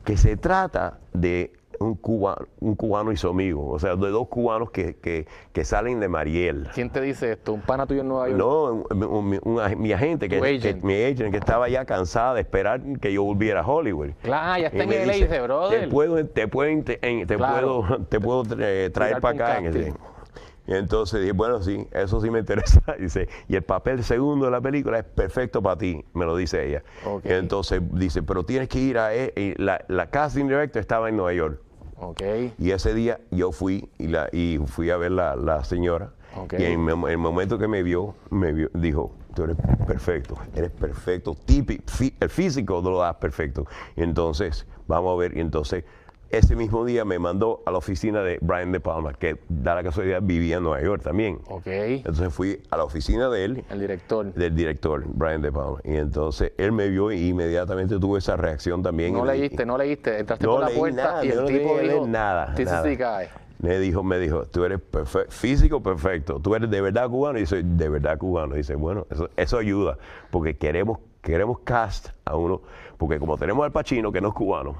B: que se trata de un cubano, un cubano y su amigo, o sea, de dos cubanos que, que- que salen de Mariel.
D: ¿Quién te dice esto? ¿Un pana tuyo en Nueva York?
B: No, un- un- un ag- mi agente, que, mi agent, que estaba ya cansada de esperar que yo volviera a Hollywood.
D: Claro, ya está
B: Y
D: en LA, dice, brother.
B: Te puedo, te puedo, te
D: Claro.
B: puedo, te puedo eh, traer para acá. en
D: casting.
B: ese- Y entonces dije, bueno, sí, eso sí me interesa. Dice, y el papel segundo de la película es perfecto para ti, me lo dice ella. Y entonces dice, pero tienes que ir a... e- y la, la casting director estaba en Nueva York.
D: Ok.
B: Y ese día yo fui y, la, y fui a ver la, la señora.
D: Ok.
B: Y en el, el momento que me vio, me vio, dijo, tú eres perfecto, eres perfecto, típico, el físico lo das perfecto. Y entonces, vamos a ver, y entonces, ese mismo día me mandó a la oficina de Brian De Palma, que da la casualidad vivía en Nueva York también.
D: Ok.
B: Entonces fui a la oficina de él
D: El director.
B: del director, Brian De Palma. Y entonces él me vio y inmediatamente tuve esa reacción también.
D: No leíste, no leíste. Entraste
B: no
D: por la
B: leí
D: puerta
B: nada,
D: y el
B: no
D: tipo
B: leer
D: dijo,
B: nada, nada.
D: guy.
B: Me dijo, me dijo, tú eres perfe- físico perfecto, tú eres de verdad cubano. Y soy de verdad cubano. Y dice, bueno, eso, eso ayuda, porque queremos, queremos cast a uno, porque como tenemos al Pachino, que no es cubano,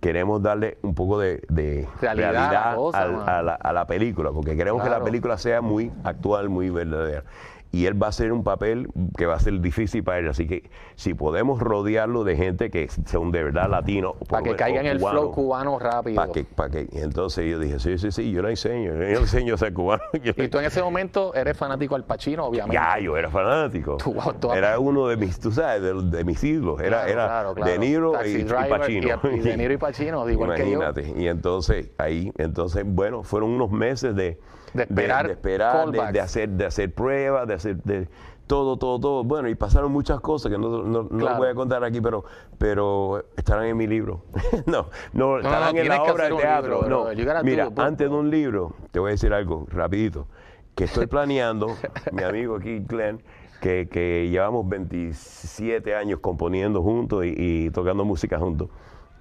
B: queremos darle un poco de, de
D: Realidad a la cosa,
B: a, la, a la película, porque queremos que la película sea muy actual, muy verdadera. Y él va a hacer un papel que va a ser difícil para él. Así que si podemos rodearlo de gente que son de verdad latinos,
D: Para que caiga en el flow cubano rápido.
B: para que, para que, entonces yo dije, sí, sí, sí, yo le enseño, yo le enseño a ser cubano.
D: Y tú en ese momento eres fanático al Pacino, obviamente.
B: ya, yo era fanático.
D: Tú, wow, tú-
B: era uno de mis, tú sabes, de, de mis ídolos. Era,
D: Claro,
B: era
D: claro, claro.
B: De Niro y, y Pacino.
D: y- y De Niro y Pacino, igual que yo.
B: Imagínate. Y entonces, ahí, entonces, bueno, fueron unos meses de,
D: De esperar
B: de, esperar, de,
D: callbacks.
B: de hacer, de hacer pruebas, de hacer de, todo, todo, todo. Bueno, y pasaron muchas cosas que no, no, voy a contar aquí, pero, pero estarán en mi libro. no, no, estarán en la obra de teatro.
D: libro,
B: no, mira,
D: book,
B: antes de un libro, te voy a decir algo, rapidito, que estoy planeando, mi amigo aquí, Glenn, que, que llevamos 27 años componiendo juntos y, y tocando música juntos.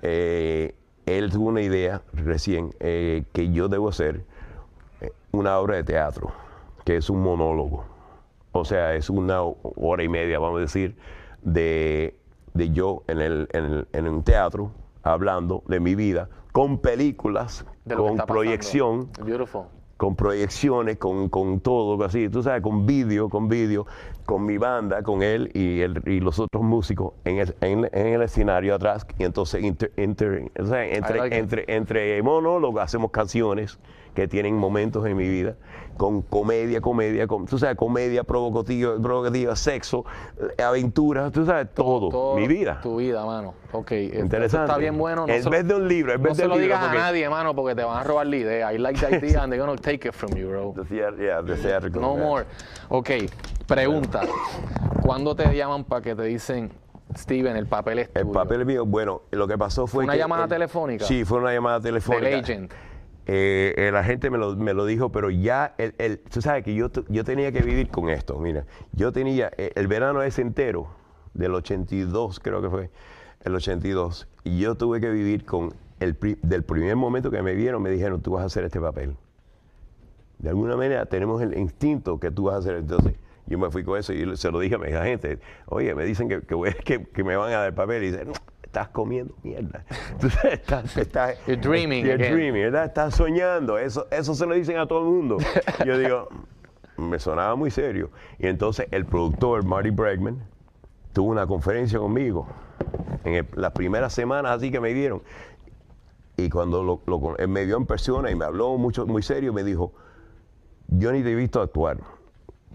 B: Eh, él tuvo una idea recién eh, que yo debo hacer una obra de teatro, que es un monólogo. O sea, es una hora y media, vamos a decir, de, de yo en, el, en, el- en un teatro hablando de mi vida con películas
D: De
B: con proyección,
D: Beautiful.
B: con proyecciones, con, con todo, así, tú sabes, con vídeo, con vídeo, con mi banda, con él y, el, y los otros músicos en el, en, en el escenario atrás. Y entonces, inter- inter- o sea, entre,
D: like
B: entre, entre monólogos hacemos canciones que tienen momentos en mi vida, con comedia, comedia, con, tú sabes, comedia provocativa, provocativa sexo, eh, aventuras, tú sabes, todo,
D: Todo
B: mi vida.
D: Tu vida, mano. Ok.
B: Interesante.
D: Está bien bueno. No
B: en
D: se lo-
B: vez de un libro, en
D: No
B: vez
D: se
B: de
D: lo
B: un libro,
D: digas a nadie, mano, porque te van a robar la idea. I like the idea and they're gonna take it from you, bro.
B: Theater- yeah, theatrical,
D: No
B: yeah.
D: more. Ok, pregunta. ¿Cuándo te llaman para que te dicen, Steven, el papel es
B: El
D: tuyo?
B: papel mío, bueno, lo que pasó fue
D: ¿Una
B: que
D: llamada
B: el-
D: telefónica?
B: Sí, fue una llamada telefónica.
D: Del agent.
B: Eh, el agente me lo, me lo dijo, pero ya, el, el- tú sabes que yo, yo tenía que vivir con esto. Mira, yo tenía, eh, el verano ese entero, del 82 creo que fue, el 82, y yo tuve que vivir con, el, pri- del primer momento que me vieron, me dijeron, tú vas a hacer este papel. De alguna manera tenemos el instinto que tú vas a hacer. Entonces, yo me fui con eso y se lo dije a mi agente. Oye, me dicen que, que, que- que me van a dar el papel. Y dice, no, estás comiendo mierda. Estás, estás-
D: You're dreaming
B: You're
D: again.
B: dreaming, ¿verdad? Estás soñando. Eso, eso se lo dicen a todo el mundo. Yo digo, me sonaba muy serio. Y entonces el productor, Marty Bregman, tuvo una conferencia conmigo en el- las primeras semanas así que me dieron. Y cuando lo, lo- él me vio en persona y me habló mucho, muy serio, me dijo, yo ni te he visto actuar,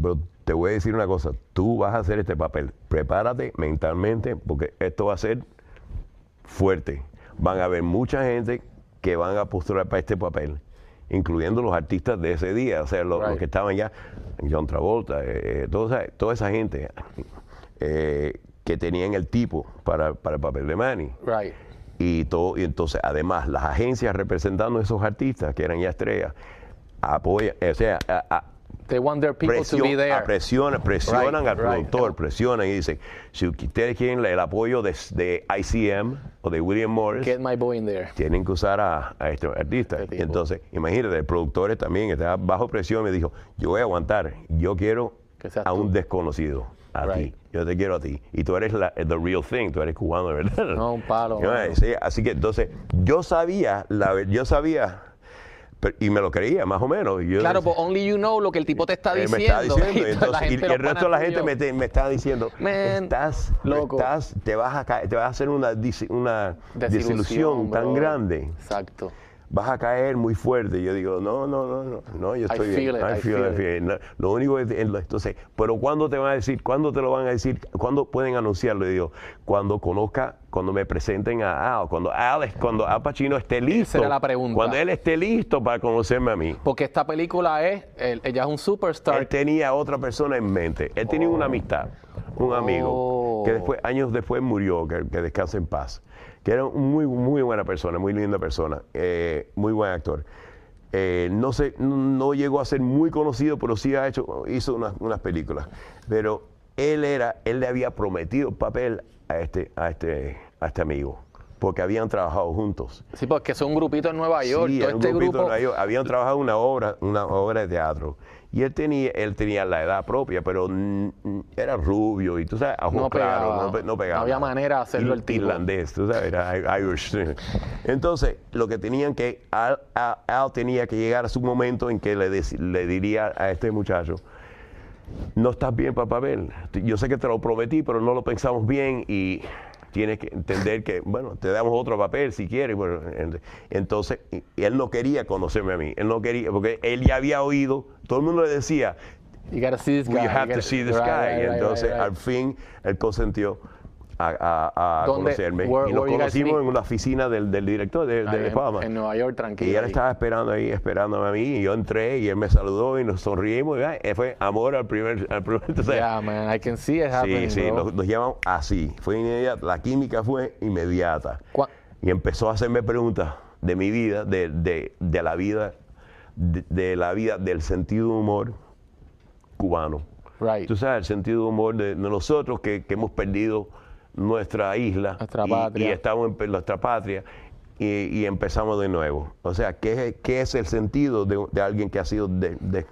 B: pero te voy a decir una cosa, tú vas a hacer este papel, prepárate mentalmente porque esto va a ser fuerte. Van a haber mucha gente que van a postular para este papel, incluyendo los artistas de ese día, o sea, los, que estaban ya, John Travolta, eh, toda, esa, toda esa gente eh, que tenían el tipo para, para el papel de Manny
D: Right.
B: y todo y entonces además las agencias representando a esos artistas que eran ya estrellas apoyan o sea a- a-
D: They want their people to
B: presión-
D: be there.
B: a presiona- presionan
D: Right,
B: al
D: right.
B: productor presionan y dicen si ustedes quieren el apoyo de, de ICM o de William Morris
D: Get my boy in there.
B: tienen que usar a, a este artista.
D: Este
B: entonces, imagínate, el productor también estaba bajo presión y me dijo, yo voy a aguantar, yo quiero a
D: tú.
B: un desconocido, a
D: Right.
B: ti, yo te quiero a ti. Y tú eres la, the real thing, tú eres cubano, de verdad.
D: No, un palo,
B: sí, así que entonces, yo sabía, la, yo sabía, y me lo creía más o menos. y yo
D: Claro,
B: decía,
D: pues only you know lo que el tipo te está diciendo.
B: me está diciendo, y,
D: la
B: entonces, y-
D: gente,
B: y
D: los
B: el resto de la gente me, te- me está diciendo,
D: Man,
B: estás,
D: loco.
B: estás, te vas a caer, te vas a hacer una, una desilusión, tan
D: bro.
B: grande
D: Exacto.
B: Vas a caer muy fuerte. Y yo digo, no, no, no, no, no, yo estoy
D: feel
B: bien.
D: it, I feel it.
B: it. No, lo único lo- entonces, pero ¿cuándo te van a decir? ¿Cuándo te lo van a decir? ¿Cuándo pueden anunciarlo? Y digo, cuando conozca, cuando me presenten a Al, cuando Al, es- cuando Al Pacino esté listo.
D: era la pregunta.
B: Cuando él esté listo para conocerme a mí.
D: Porque esta película es, él- ella es un
B: Él
D: superstar.
B: tenía a otra persona en mente. Él tenía una amistad, un amigo, Que después, años después murió, que, que descanse en paz. Que era muy, muy buena persona, muy linda persona, eh, muy buen actor. Eh, no, sé, no llegó a ser muy conocido, pero sí ha hecho, hizo unas, unas películas. Pero él era, él le había prometido papel a este, a este, a este amigo, porque habían trabajado juntos.
D: Sí, porque son un grupito en Nueva York.
B: Sí,
D: todo
B: un
D: este
B: grupito
D: grupo.
B: Nueva York. Habían trabajado una obra, una obra de teatro. Y él tenía, él tenía la edad propia, pero era rubio y tú sabes, ojos
D: No
B: claros,
D: pegaba.
B: no, pe- no pegaba.
D: No había manera de hacerlo el tipo.
B: Irlandés, tú sabes, era Irish. Entonces, lo que tenían que, Al, Al- Al tenía que llegar a su momento en que le, le diría a este muchacho, no estás bien para papel. Yo sé que te lo prometí, pero no lo pensamos bien y tienes que entender que, bueno, te damos otro papel si quieres. Bueno, entonces, él no quería conocerme a mí. Él no quería, porque él ya había oído, todo el mundo le decía,
D: You gotta see this guy. you
B: have to see this
D: right,
B: guy.
D: right,
B: y
D: right,
B: entonces,
D: right,
B: al fin, él consentió a, a- a
D: ¿Dónde-
B: conocerme.
D: where-
B: y nos conocimos en la oficina del, del director de, de
D: en-
B: Palma.
D: En Nueva York, tranquilo.
B: Y él
D: ahí.
B: estaba esperando ahí, esperándome a mí, y yo entré y él me saludó y nos sonreímos. Y, ay, fue amor al primer. Al primer entonces,
D: Yeah, man, I can see it happening,
B: sí, sí,
D: bro.
B: nos, nos llamamos así. Fue inmediata, la química fue inmediata. Y empezó a hacerme preguntas de mi vida, de, de- de la vida, de, de la vida, del sentido de humor cubano.
D: Right.
B: Tú sabes, el sentido de humor de, de nosotros que, que hemos perdido nuestra isla
D: Nuestra
B: y,
D: patria.
B: y estamos en nuestra patria y, y empezamos de nuevo. O sea, ¿qué, es- qué es el sentido de, de alguien que ha sido de- de-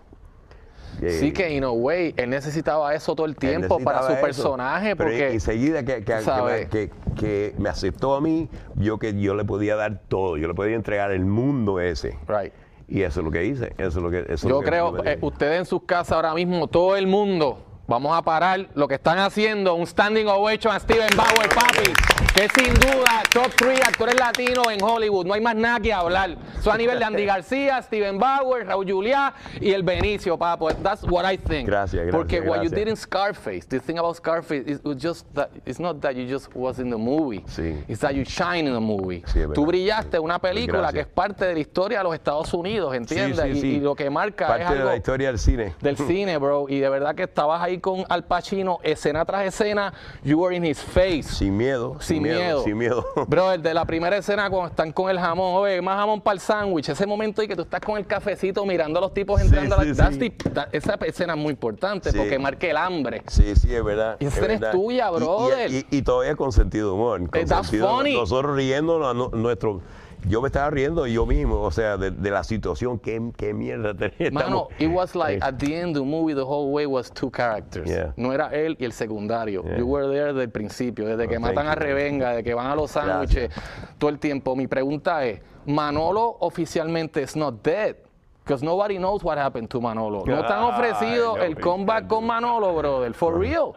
D: Sí que, in a way, él necesitaba eso todo el tiempo para su
B: eso.
D: personaje, porque...
B: enseguida que, que- que que- me aceptó a mí, yo que yo le podía dar todo, yo le podía entregar el mundo ese.
D: Right.
B: Y eso es lo que hice. Eso es lo que, eso es
D: Yo
B: lo
D: creo, eh, ustedes en sus casas ahora mismo, todo el mundo, vamos a parar lo que están haciendo, un standing ovation a Steven Bauer, papi, que sin duda, top 3 actores latinos en Hollywood, no hay más nada que hablar. Eso a nivel de Andy García, Steven Bauer, Raúl Juliá y el Benicio, papo. That's what I think.
B: Gracias, gracias,
D: Porque what you
B: gracias.
D: did in Scarface, the thing about Scarface is just that, it's not that you just was in the movie,
B: Sí.
D: it's that you shine in the movie.
B: Sí,
D: Tú brillaste en una película
B: Gracias.
D: que es parte de la historia de los Estados Unidos, ¿entiendes?
B: sí,
D: Y-
B: sí.
D: y lo que marca
B: Parte
D: es
B: de la historia del cine.
D: del cine, bro. Y de verdad que estabas ahí con Al Pacino, escena tras escena, you were in his face.
B: Sin miedo.
D: Sin miedo.
B: Sin miedo.
D: Bro, el de la primera escena cuando están con el jamón, oye, más jamón para el sándwich, ese momento y que tú estás con el cafecito mirando a los tipos
B: Sí,
D: entrando a la...
B: sí.
D: that- esa escena es muy importante porque marca el hambre.
B: Sí, sí, es verdad.
D: Y esa
B: es
D: escena es tuya,
B: Y- y-
D: brother.
B: Y, y todavía con sentido de humor. con
D: Eh,
B: sentido-
D: funny.
B: Nosotros riéndonos a nu- nuestro. Yo me estaba riendo yo mismo, o sea, de, de la situación, qué, qué mierda tenía.
D: Mano, it was like
B: Eh,
D: at the end of the movie the whole way was two characters.
B: Yeah.
D: No era él y el secundario.
B: Yeah.
D: You were there desde el principio, desde que
B: Oh,
D: matan a. Revenga, desde que van a los sándwiches, todo el tiempo. Mi pregunta es, Manolo oficialmente is not dead. Because nobody knows what happened to Manolo. No te han ofrecido el
B: me
D: comeback con Manolo, brother. For real.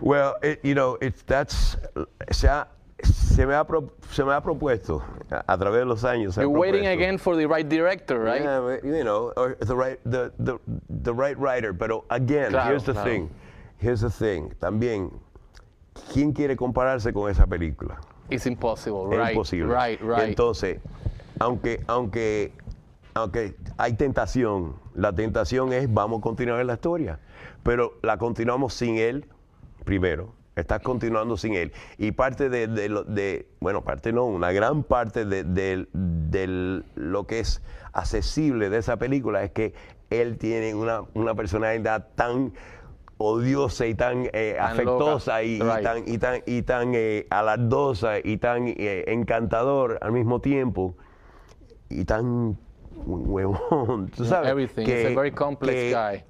B: Well, it- you know, it's, that's, se, ha- se, me ha pro- se me ha propuesto a, a través de los años.
D: You're waiting again for the right director, right?
B: Yeah, you know, or the right, the, the, the right writer. Pero again,
D: Claro,
B: here's the
D: claro.
B: thing. Here's the thing. También, ¿quién quiere compararse con esa película?
D: It's impossible,
B: Es
D: right?
B: imposible.
D: Right, right.
B: Entonces, aunque, aunque, aunque hay tentación, la tentación es vamos a continuar la historia, pero la continuamos sin él primero. Estás continuando sin él. Y parte de, de lo- de- bueno, parte no, una gran parte de, lo que es accesible de esa película es que él tiene una, una personalidad tan odiosa y tan, eh,
D: Tan
B: afectosa y, tan y tan y tan eh, alardosa y tan eh, encantador al mismo tiempo y tan huevón, tú sabes
D: Everything. He's a very complex guy.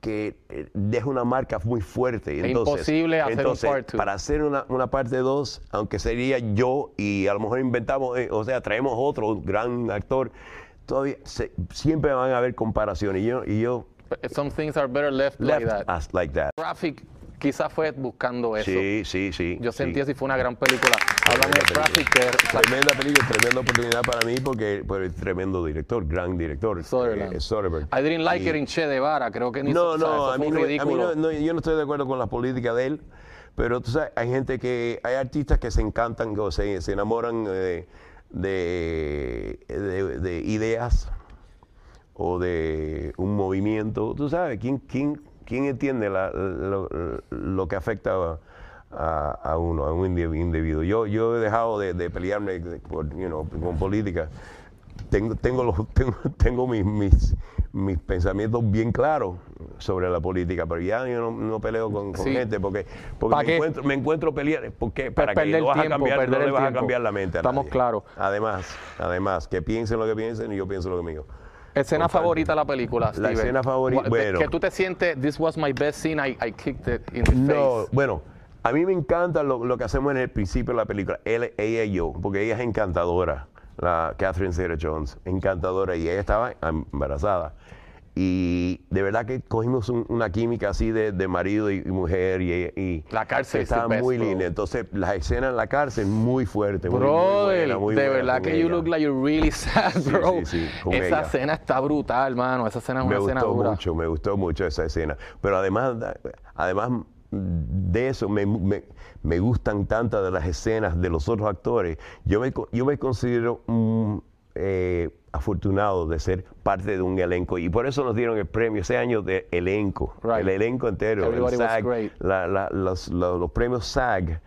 B: Que eh, deja una marca muy fuerte.
D: Es
B: Entonces,
D: imposible hacer un
B: entonces,
D: part two.
B: Para hacer una, una parte 2, aunque sería yo y a lo mejor inventamos, eh, o sea, traemos otro gran actor, todavía se- siempre van a haber comparaciones. Y yo, y yo
D: Some things are better left,
B: left
D: like that.
B: us like that.
D: Traffic quizás fue buscando eso.
B: Sí, sí, sí.
D: Yo
B: sí.
D: sentí así fue una gran película. Háblame de
B: Tremenda
D: Traffic, que
B: Tremenda película, tremenda oportunidad para mí porque por el tremendo director, gran director.
D: Sutherland.
B: eh, Soderbergh.
D: I didn't like
B: Y-
D: it in Che Guevara, creo que ni
B: No,
D: o sea,
B: no,
D: eso
B: a
D: fue
B: mí, no, a mí no- no, yo no estoy de acuerdo con la política de él, pero tú sabes, hay gente que, hay artistas que se encantan, o se, se enamoran eh, de, de- de ideas o de un movimiento. Tú sabes, ¿quién, quién, quién entiende la- lo, lo que afecta a, a- a uno, a un indi- individuo? Yo, yo he dejado de, de pelearme por, you know, con política. Tengo, tengo, los, tengo, tengo mis, mis, mis pensamientos bien claros sobre la política, pero ya yo no, no peleo con, con
D: Sí.
B: gente porque,
D: ¿Pa'
B: porque me
D: qué?
B: encuentro, me encuentro pelear. Porque, para que
D: perder
B: no vas a
D: tiempo,
B: cambiar, no le vas a cambiar la mente a
D: Estamos claros.
B: Además, además, que piensen lo que piensen y yo pienso lo que mío.
D: Escena favorita de la película,
B: La
D: Steven.
B: escena favorita, bueno.
D: Que tú te sientes, this was my best scene, I, I kicked it in the
B: No,
D: face.
B: bueno, a mí me encanta lo, lo que hacemos en el principio de la película, él, ella y yo, porque ella es encantadora, la Catherine Zeta-Jones, encantadora, y ella estaba embarazada. Y de verdad que cogimos un- una química así de, de marido y, y mujer, y, y
D: La cárcel
B: estaba muy
D: bro.
B: linda. Entonces, las escenas en la cárcel, muy fuerte. muy- muy buena, muy
D: de
B: buena
D: verdad que you look like you're really sad, bro.
B: sí, sí, con
D: esa escena está brutal, mano. Esa escena es
B: me
D: una escena
B: gustó
D: dura.
B: mucho, me gustó mucho esa escena. Pero además, además de eso, me, me- me gustan tantas de las escenas de los otros actores. Yo me, yo me considero un, eh, afortunado de ser parte de un elenco y por eso nos dieron el premio ese año de elenco,
D: Right.
B: el elenco entero, el
D: Everybody was
B: SAG,
D: great.
B: la- la- los, los- los premios SAG.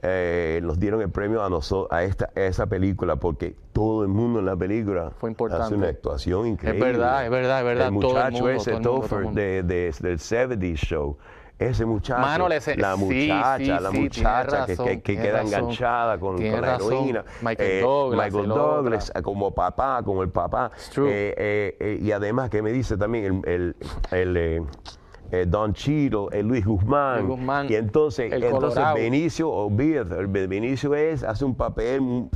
B: eh, nos dieron el premio a nosotros a esta a esa película porque todo el mundo en la película
D: Fue importante.
B: hace una actuación increíble
D: verdad, es verdad, es verdad,
B: el
D: todo el
B: muchacho
D: mundo,
B: ese
D: todo el mundo, todo el
B: Topher
D: mundo.
B: de, de- del 70s show ese muchacho,
D: Mano,
B: la muchacha,
D: sí,
B: la
D: sí,
B: muchacha que,
D: razón,
B: que- queda
D: razón,
B: enganchada con, con la heroína.
D: Michael Douglas,
B: Michael
D: el
B: Douglas,
D: otro.
B: como papá, como el papá. Eh, eh, eh, y además que me dice también el, el, el, eh, eh, Don Chito, el Luis Guzmán.
D: Luis Guzmán,
B: y entonces,
D: el
B: entonces. Benicio, olvídate, el Benicio es, hace un papel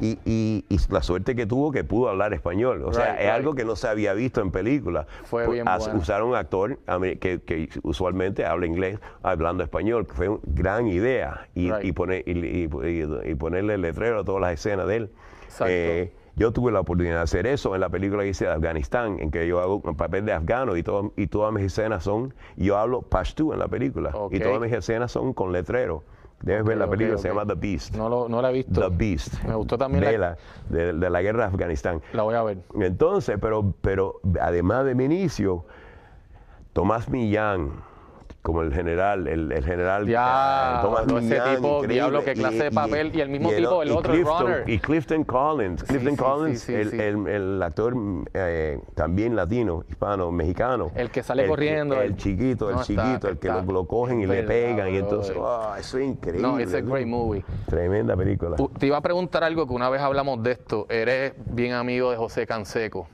B: y, y- y la suerte que tuvo que pudo hablar español. O sea,
D: Right,
B: es algo que no se había visto en películas.
D: Fue bien.
B: Usar un actor que, que usualmente habla inglés hablando español, que fue una gran idea. Y,
D: Right.
B: y poner, y, y- y- y ponerle el letrero a todas las escenas de él.
D: Exacto.
B: Eh, yo tuve la oportunidad de hacer eso en la película que hice de Afganistán, en que yo hago un papel de afgano y, todo- y todas mis escenas son, yo hablo Pashto en la película, y todas mis escenas son con letrero. Debes ver la película, se llama The Beast.
D: No, lo, no la he visto.
B: The Beast.
D: Me gustó también la-
B: Vela, de, de la guerra de Afganistán.
D: La voy a ver.
B: Entonces, pero, pero además de Benicio, Tomás Millán, como el general, el, el general
D: Ya,
B: eh, Tomás
D: no, ese tipo, diablo, qué clase de papel, y el mismo tipo, el otro, el
B: Clifton,
D: runner.
B: Y Clifton Collins, Clifton
D: sí,
B: Collins,
D: sí, sí,
B: el, el- actor eh, también latino, hispano, mexicano.
D: El que sale corriendo,
B: El, chiquito, el
D: No, está-
B: chiquito, el que
D: está
B: lo, lo cogen y le
D: verdad,
B: pegan, y entonces. ¡ah, eso es increíble!
D: No, it's a great movie.
B: Tremenda película.
D: Te iba a preguntar algo que una vez hablamos de esto. Eres bien amigo de José Canseco.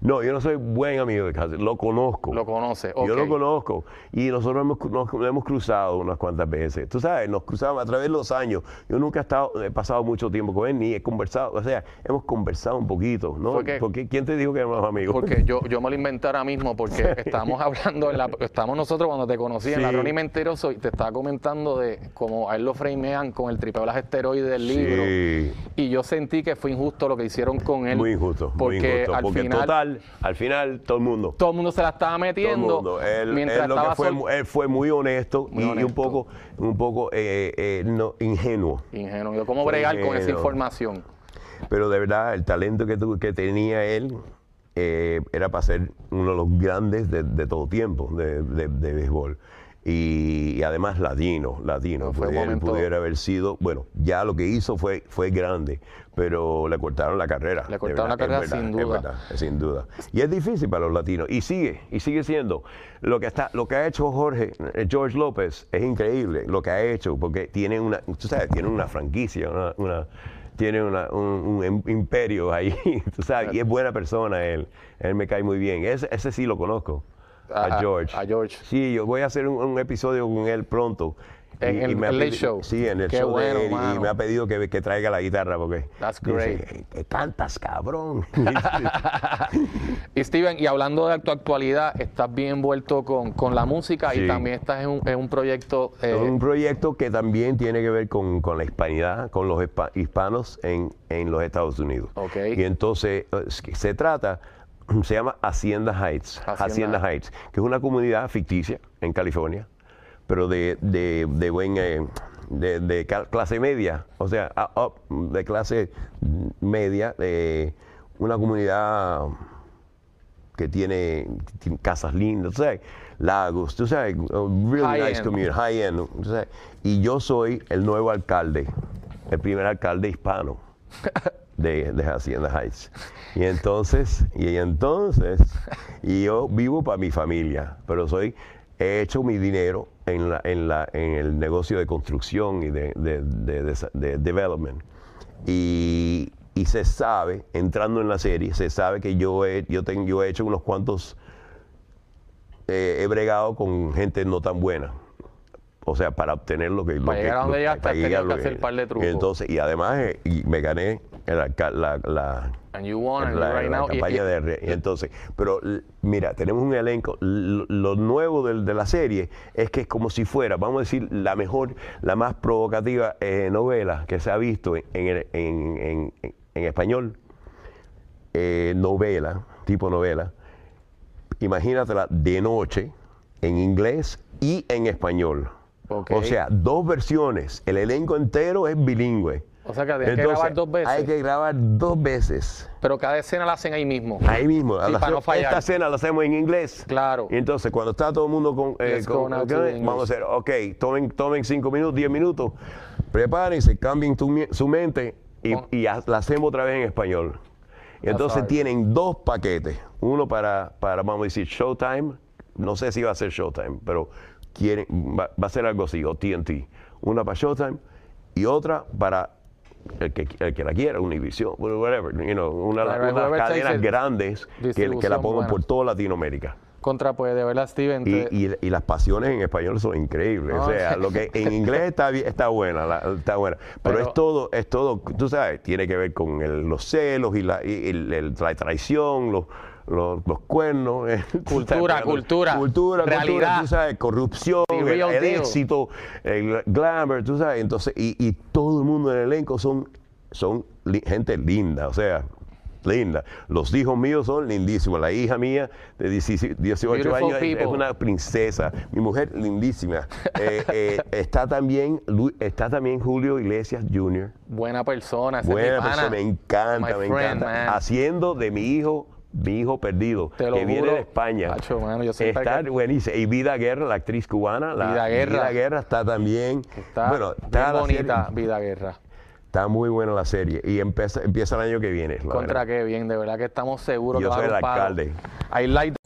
B: No, yo no soy buen amigo de Cáceres, lo conozco.
D: Lo conoce,
B: Yo lo conozco y nosotros hemos, nos hemos cruzado unas cuantas veces. Tú sabes, nos cruzamos a través de los años. Yo nunca he, estado, he pasado mucho tiempo con él ni he conversado. O sea, hemos conversado un poquito, ¿no?
D: ¿Por qué?
B: Porque ¿quién te dijo que éramos amigos?
D: Porque yo, yo me lo inventé ahora mismo porque estábamos hablando, en la, estamos nosotros cuando te conocí en la. Ronnie Mentiroso y te estaba comentando de cómo a él lo framean con el tripeo de las esteroides del libro.
B: Sí.
D: Y yo sentí que fue injusto lo que hicieron con él.
B: Muy injusto,
D: porque
B: muy injusto.
D: al
B: Porque
D: final
B: total, al final, todo el mundo.
D: todo el mundo se la estaba
B: Todo el
D: metiendo.
B: mundo. Él,
D: mientras
B: él lo que
D: estaba
B: fue,
D: sol-
B: mu- él fue muy honesto,
D: Muy
B: y, y un poco, un poco eh, eh, no, ingenuo.
D: Ingenuo. Yo, ¿Cómo
B: Fue
D: bregar con esa información?
B: Pero de verdad, el talento que, tu- que tenía él eh, era para ser uno de los grandes de, de todo tiempo de, de- de béisbol. Y, y además latino, latino.
D: No, fue un
B: pudiera, haber sido, bueno, ya lo que hizo fue, fue grande, pero le cortaron la carrera.
D: Le cortaron la
B: verdad,
D: carrera
B: es
D: sin duda.
B: es verdad, sin duda. Y es difícil para los latinos. Y sigue, y sigue siendo. Lo que, está, lo que ha hecho Jorge, eh, George López, es increíble. Lo que ha hecho, porque tiene una, tú sabes, tiene una franquicia, una, una- tiene una- un, un im- imperio ahí, tú sabes, y es buena persona él. Él me cae muy bien. Ese, ese sí lo conozco.
D: A-
B: George.
D: a George.
B: Sí, yo voy a hacer un, un episodio con él pronto.
D: En
B: me ha
D: el Late
B: pedi-
D: Show.
B: Sí, en el
D: Qué
B: show
D: bueno,
B: de él. Y me ha pedido que, que traiga la guitarra porque
D: That's
B: dice,
D: great.
B: "Que- que cantas, cabrón.
D: Y Steven, y hablando de tu actualidad, estás bien envuelto con, con la música y también estás en un, en un proyecto. eh,
B: Es un proyecto que también tiene que ver con, con la hispanidad, con los hispa- hispanos en, en los Estados Unidos.
D: Ok.
B: Y entonces eh, se trata, se llama Hacienda Heights,
D: Hacienda.
B: Hacienda, Heights, que es una comunidad ficticia en California, pero de, de, de buen, eh, de, de clase media, o sea, up, de clase media, eh, una comunidad que tiene, tiene casas lindas, tú sabes, lagos, tú sabes, really
D: High
B: nice
D: end.
B: community, high end, tú sabes. Y yo soy el nuevo alcalde, el primer alcalde hispano de, de Hacienda Heights. Y entonces, y entonces, y yo vivo para mi familia, pero soy, he hecho mi dinero en, la, en, la, en el negocio de construcción y de, de, de- de- de development. Y, y se sabe, entrando en la serie, se sabe que yo he, yo tengo, yo he hecho unos cuantos, eh, he bregado con gente no tan buena. O sea, para obtener lo que... lo
D: Para
B: que-
D: llegar a donde
B: lo-
D: llegaste,
B: llegar
D: que
B: lo que-
D: hacer par de trucos.
B: Entonces, y además, eh, y me gané la, la,
D: and you won, and
B: la-
D: right
B: la
D: now. y-
B: campaña
D: y-
B: de y entonces pero mira tenemos un elenco lo nuevo del- de, la serie es que es como si fuera vamos a decir la mejor la más provocativa eh, novela que se ha visto en, en, el- en- en- en- en español eh, novela tipo novela imagínatela de noche en inglés y en español O sea dos versiones el elenco entero es bilingüe
D: O sea que tienes que grabar dos veces.
B: hay que grabar dos veces
D: Pero cada escena la hacen ahí mismo.
B: Ahí mismo,
D: Sí,
B: la-
D: para no fallar.
B: esta escena la hacemos en inglés.
D: Claro.
B: Y entonces cuando está todo el mundo con, eh, con- vamos a hacer, ok, tomen, tomen cinco minutos, diez minutos, prepárense, cambien tu su mente y,
D: Con-
B: y la hacemos otra vez en español. Y entonces tienen dos paquetes, uno para, para, vamos a decir, Showtime, no sé si va a ser Showtime, pero quieren, va, va a ser algo así, o TNT. Una para Showtime y otra para el que, el que la quiera, Univision, whatever, you know, una, de las cadenas grandes que, que la pongan por toda Latinoamérica.
D: Contra, pues, de verdad, Steven.
B: Y,
D: te-
B: y- y las pasiones en español son increíbles. O sea, lo que en inglés está está buena, la- está buena. Pero,
D: Pero-
B: es todo, es todo, tú sabes, tiene que ver con el- los celos y la, y el- el- la traición, los, los, los cuernos. eh,
D: Cultura, cultura,
B: Cultura,
D: realidad.
B: cultura, tú sabes, corrupción, el, el éxito, el glamour, tú sabes. Entonces, y, y todo el mundo en el elenco son, son li- gente linda, o sea, linda. Los hijos míos son lindísimos. La hija mía de 17 18
D: Beautiful
B: años es- una princesa. Mi mujer lindísima. Eh, eh, está también está también Julio Iglesias Jr.
D: buena persona.
B: Buena persona, me encanta,
D: My
B: me
D: friend,
B: encanta.
D: man.
B: Haciendo de mi hijo mi hijo perdido, que viene de España.
D: Mano, yo
B: está
D: que-
B: buenísima. Y Vida Guerra, la actriz cubana. La,
D: Vida Guerra.
B: Guerra está también.
D: Está
B: bueno, está
D: bonita,
B: serie-
D: Vida Guerra.
B: está muy buena la serie. Y empieza, empieza el año que viene.
D: Contra
B: verdad.
D: qué bien, de verdad que estamos seguros
B: Yo
D: que
B: soy el alcalde.
D: I like